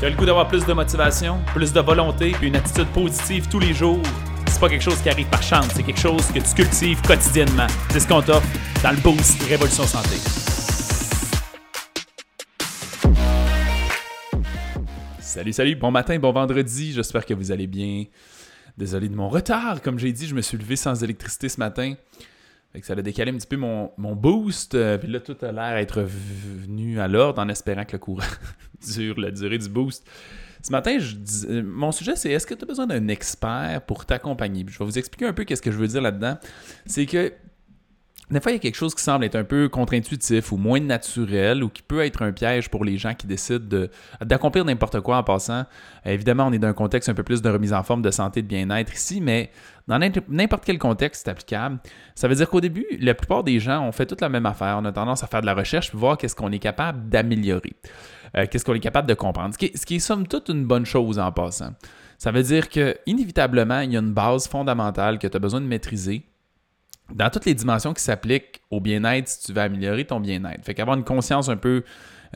Tu as le goût d'avoir plus de motivation, plus de volonté, puis une attitude positive tous les jours? C'est pas quelque chose qui arrive par chance, c'est quelque chose que tu cultives quotidiennement. C'est ce qu'on t'offre dans le Boost Révolution Santé. Salut, salut, bon matin, bon vendredi, j'espère que vous allez bien. Désolé de mon retard, comme j'ai dit, je me suis levé sans électricité ce matin. Fait que ça a décalé un petit peu mon, boost. Euh, puis là, tout a l'air d'être venu à l'ordre en espérant que le courant dure la durée du boost. Ce matin, je euh, mon sujet, c'est est-ce que tu as besoin d'un expert pour t'accompagner? Je vais vous expliquer un peu qu'est-ce que je veux dire là-dedans. C'est que des fois, il y a quelque chose qui semble être un peu contre-intuitif ou moins naturel ou qui peut être un piège pour les gens qui décident d'accomplir n'importe quoi en passant. évidemment, on est dans un contexte un peu plus de remise en forme, de santé, de bien-être ici, mais dans n'importe quel contexte, c'est applicable. Ça veut dire qu'au début, la plupart des gens ont fait toute la même affaire. On a tendance à faire de la recherche pour voir qu'est-ce qu'on est capable d'améliorer, euh, qu'est-ce qu'on est capable de comprendre, ce qui, est, somme toute une bonne chose en passant. Ça veut dire que inévitablement, il y a une base fondamentale que tu as besoin de maîtriser dans toutes les dimensions qui s'appliquent au bien-être si tu veux améliorer ton bien-être. Fait qu'avoir une conscience un peu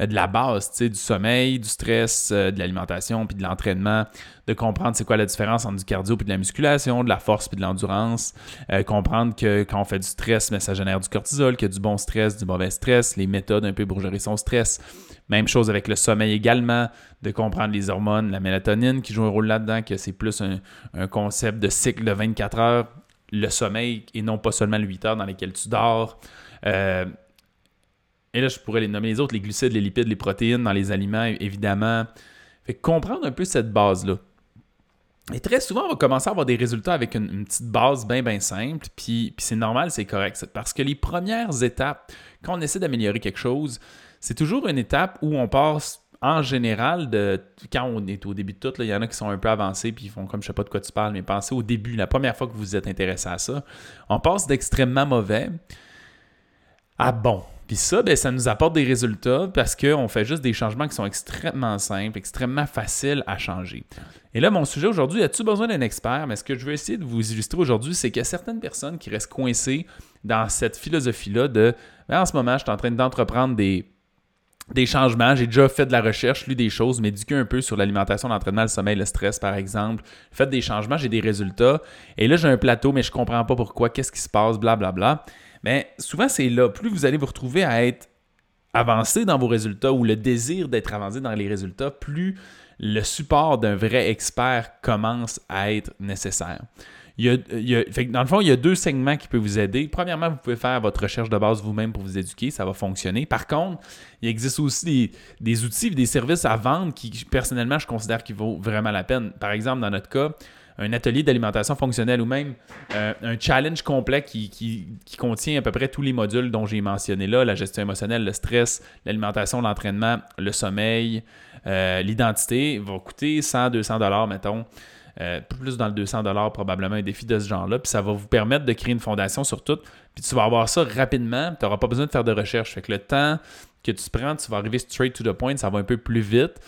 euh, de la base, tu sais, du sommeil, du stress, euh, de l'alimentation, puis de l'entraînement, de comprendre c'est quoi la différence entre du cardio puis de la musculation, de la force puis de l'endurance, euh, comprendre que quand on fait du stress, mais ça génère du cortisol, qu'il y a du bon stress, du mauvais stress, les méthodes un peu pour gérer son stress. Même chose avec le sommeil également, de comprendre les hormones, la mélatonine qui joue un rôle là-dedans, que c'est plus un, un concept de cycle de 24 heures le sommeil et non pas seulement les 8 heures dans lesquelles tu dors. Euh, et là, je pourrais les nommer les autres, les glucides, les lipides, les protéines dans les aliments, évidemment. Fait comprendre un peu cette base-là. Et très souvent, on va commencer à avoir des résultats avec une, petite base bien, bien simple. Puis, puis c'est normal, c'est correct. Parce que les premières étapes, quand on essaie d'améliorer quelque chose, c'est toujours une étape où on passe en général, quand on est au début de tout, il y en a qui sont un peu avancés puis ils font comme je sais pas de quoi tu parles, mais pensez au début, la première fois que vous êtes intéressé à ça, on passe d'extrêmement mauvais à bon. Puis ça, ben, ça nous apporte des résultats parce qu'on fait juste des changements qui sont extrêmement simples, extrêmement faciles à changer. Et là, mon sujet aujourd'hui, as-tu besoin d'un expert? Mais ce que je veux essayer de vous illustrer aujourd'hui, c'est qu'il y a certaines personnes qui restent coincées dans cette philosophie-là de ben, en ce moment, je suis en train d'entreprendre des des changements. J'ai déjà fait de la recherche, lu des choses, m'éduqué un peu sur l'alimentation, l'entraînement, le sommeil, le stress, par exemple. Fait des changements, j'ai des résultats. Et là, j'ai un plateau, mais je comprends pas pourquoi, qu'est-ce qui se passe, blablabla. Bla, bla. Mais souvent, c'est là. Plus vous allez vous retrouver à être avancé dans vos résultats ou le désir d'être avancé dans les résultats, plus le support d'un vrai expert commence à être nécessaire dans le fond, il y a deux segments qui peuvent vous aider. Premièrement, vous pouvez faire votre recherche de base vous-même pour vous éduquer, ça va fonctionner. Par contre, il existe aussi des, outils, des services à vendre qui, personnellement, je considère qu'ils vaut vraiment la peine. Par exemple, dans notre cas, un atelier d'alimentation fonctionnelle ou même euh, un challenge complet qui, contient à peu près tous les modules dont j'ai mentionné là, la gestion émotionnelle, le stress, l'alimentation, l'entraînement, le sommeil, euh, l'identité, va coûter 100, 200 dollars, mettons. Euh, plus dans le 200 probablement un défi de ce genre-là. Puis ça va vous permettre de créer une fondation sur tout. Puis tu vas avoir ça rapidement. Tu n'auras pas besoin de faire de recherche. Fait que le temps que tu prends, tu vas arriver straight to the point. Ça va un peu plus vite.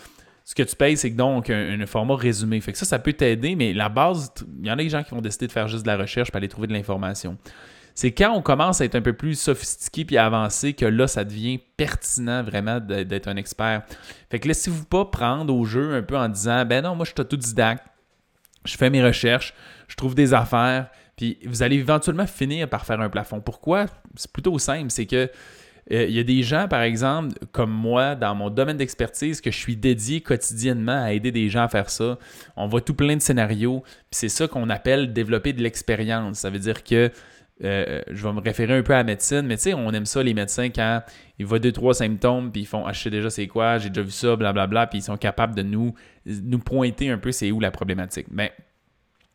Ce que tu payes, c'est donc un, format résumé. Fait que ça, ça peut t'aider, mais la base, il y en a des gens qui vont décider de faire juste de la recherche pour aller trouver de l'information. C'est quand on commence à être un peu plus sophistiqué puis avancé que là, ça devient pertinent vraiment d'être un expert. Fait que laissez-vous pas prendre au jeu un peu en disant Ben non, moi je suis autodidacte je fais mes recherches, je trouve des affaires, puis vous allez éventuellement finir par faire un plafond. Pourquoi? C'est plutôt simple, c'est que euh, il y a des gens, par exemple, comme moi, dans mon domaine d'expertise, que je suis dédié quotidiennement à aider des gens à faire ça. On voit tout plein de scénarios, puis c'est ça qu'on appelle développer de l'expérience. Ça veut dire que euh, je vais me référer un peu à la médecine, mais tu sais, on aime ça, les médecins, quand ils voient deux, trois symptômes, puis ils font acheter déjà c'est quoi, j'ai déjà vu ça, blablabla, puis ils sont capables de nous, nous pointer un peu c'est où la problématique. Mais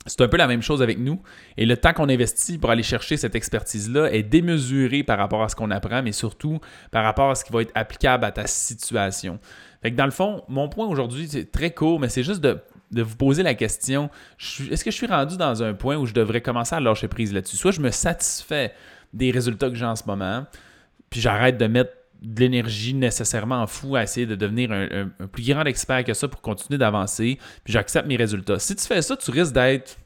c'est un peu la même chose avec nous. Et le temps qu'on investit pour aller chercher cette expertise-là est démesuré par rapport à ce qu'on apprend, mais surtout par rapport à ce qui va être applicable à ta situation. Fait que dans le fond, mon point aujourd'hui, c'est très court, mais c'est juste de de vous poser la question est-ce que je suis rendu dans un point où je devrais commencer à lâcher prise là-dessus? Soit je me satisfais des résultats que j'ai en ce moment, puis j'arrête de mettre de l'énergie nécessairement fou à essayer de devenir un, plus grand expert que ça pour continuer d'avancer, puis j'accepte mes résultats. Si tu fais ça, tu risques d'être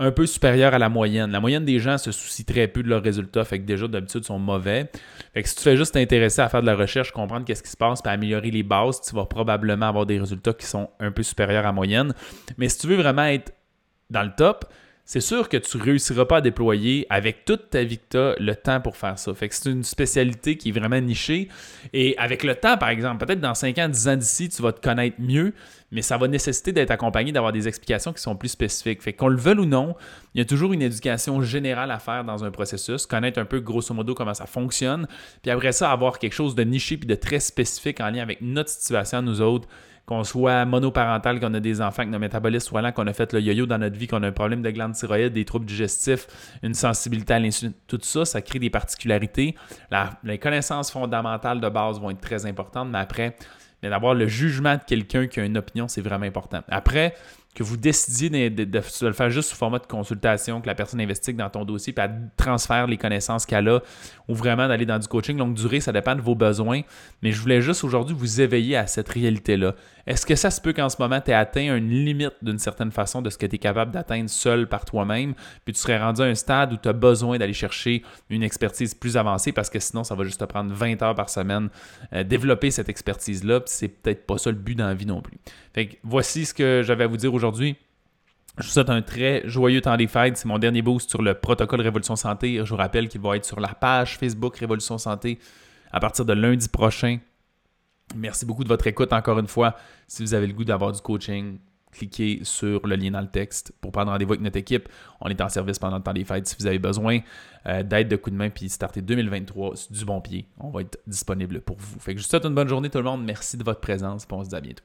un peu supérieur à la moyenne. La moyenne des gens se soucient très peu de leurs résultats, fait que déjà d'habitude sont mauvais. Fait que si tu fais juste t'intéresser à faire de la recherche, comprendre qu'est-ce qui se passe, puis améliorer les bases, tu vas probablement avoir des résultats qui sont un peu supérieurs à la moyenne. Mais si tu veux vraiment être dans le top, c'est sûr que tu ne réussiras pas à déployer avec toute ta as le temps pour faire ça. Fait que c'est une spécialité qui est vraiment nichée. Et avec le temps, par exemple, peut-être dans 5 ans, 10 ans d'ici, tu vas te connaître mieux, mais ça va nécessiter d'être accompagné, d'avoir des explications qui sont plus spécifiques. Fait qu'on le veuille ou non, il y a toujours une éducation générale à faire dans un processus, connaître un peu grosso modo comment ça fonctionne, puis après ça, avoir quelque chose de niché puis de très spécifique en lien avec notre situation, nous autres, qu'on soit monoparental, qu'on a des enfants, que nos métabolismes soient lents, qu'on a fait le yo-yo dans notre vie, qu'on a un problème de glande thyroïde, des troubles digestifs, une sensibilité à l'insuline, tout ça, ça crée des particularités. les connaissances fondamentales de base vont être très importantes, mais après, d'avoir le jugement de quelqu'un qui a une opinion, c'est vraiment important. Après, que vous décidiez de, le faire juste sous format de consultation, que la personne investigue dans ton dossier, puis elle transfère les connaissances qu'elle a, ou vraiment d'aller dans du coaching longue durée, ça dépend de vos besoins. Mais je voulais juste aujourd'hui vous éveiller à cette réalité-là. Est-ce que ça se peut qu'en ce moment, tu aies atteint une limite d'une certaine façon de ce que tu es capable d'atteindre seul par toi-même, puis tu serais rendu à un stade où tu as besoin d'aller chercher une expertise plus avancée parce que sinon, ça va juste te prendre 20 heures par semaine euh, développer cette expertise-là, puis c'est peut-être pas ça le but dans la vie non plus. Fait que voici ce que j'avais à vous dire aujourd'hui. Je vous souhaite un très joyeux temps des fêtes. C'est mon dernier boost sur le protocole Révolution Santé. Je vous rappelle qu'il va être sur la page Facebook Révolution Santé à partir de lundi prochain. Merci beaucoup de votre écoute encore une fois. Si vous avez le goût d'avoir du coaching, cliquez sur le lien dans le texte pour prendre rendez-vous avec notre équipe. On est en service pendant le temps des fêtes. Si vous avez besoin euh, d'aide, de coup de main, puis starter 2023 du bon pied, on va être disponible pour vous. Fait que je vous souhaite une bonne journée tout le monde. Merci de votre présence. on se dit à bientôt.